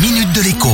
minute de l'écho.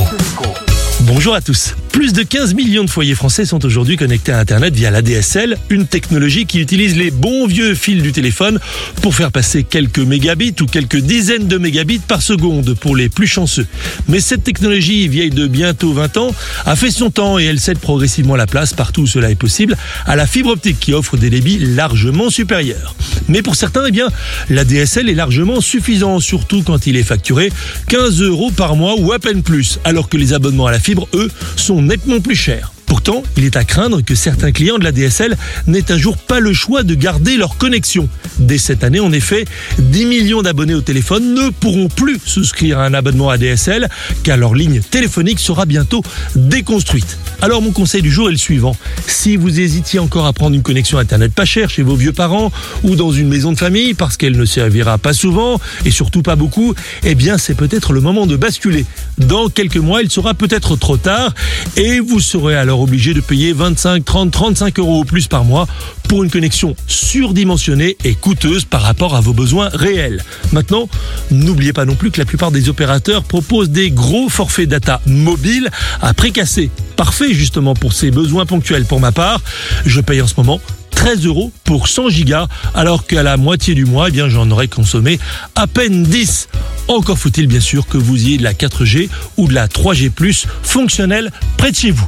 Bonjour à tous. Plus de 15 millions de foyers français sont aujourd'hui connectés à Internet via la DSL, une technologie qui utilise les bons vieux fils du téléphone pour faire passer quelques mégabits ou quelques dizaines de mégabits par seconde pour les plus chanceux. Mais cette technologie, vieille de bientôt 20 ans, a fait son temps et elle cède progressivement la place, partout où cela est possible, à la fibre optique qui offre des débits largement supérieurs. Mais pour certains, eh bien, la DSL est largement suffisant, surtout quand il est facturé 15 euros par mois ou à peine plus, alors que les abonnements à la fibre, eux, sont nettement plus chers. Pourtant, il est à craindre que certains clients de la DSL n'aient un jour pas le choix de garder leur connexion. Dès cette année, en effet, 10 millions d'abonnés au téléphone ne pourront plus souscrire à un abonnement à DSL car leur ligne téléphonique sera bientôt déconstruite. Alors mon conseil du jour est le suivant. Si vous hésitiez encore à prendre une connexion Internet pas chère chez vos vieux parents ou dans une maison de famille parce qu'elle ne servira pas souvent et surtout pas beaucoup, eh bien c'est peut-être le moment de basculer. Dans quelques mois, il sera peut-être trop tard et vous serez alors obligé de payer 25, 30, 35 euros au plus par mois pour une connexion surdimensionnée et coûteuse par rapport à vos besoins réels. Maintenant, n'oubliez pas non plus que la plupart des opérateurs proposent des gros forfaits data mobiles à prix cassé. Parfait justement pour ces besoins ponctuels. Pour ma part, je paye en ce moment 13 euros pour 100 gigas, alors qu'à la moitié du mois, eh bien, j'en aurais consommé à peine 10. Encore faut-il bien sûr que vous ayez de la 4G ou de la 3G+, fonctionnelle près de chez vous.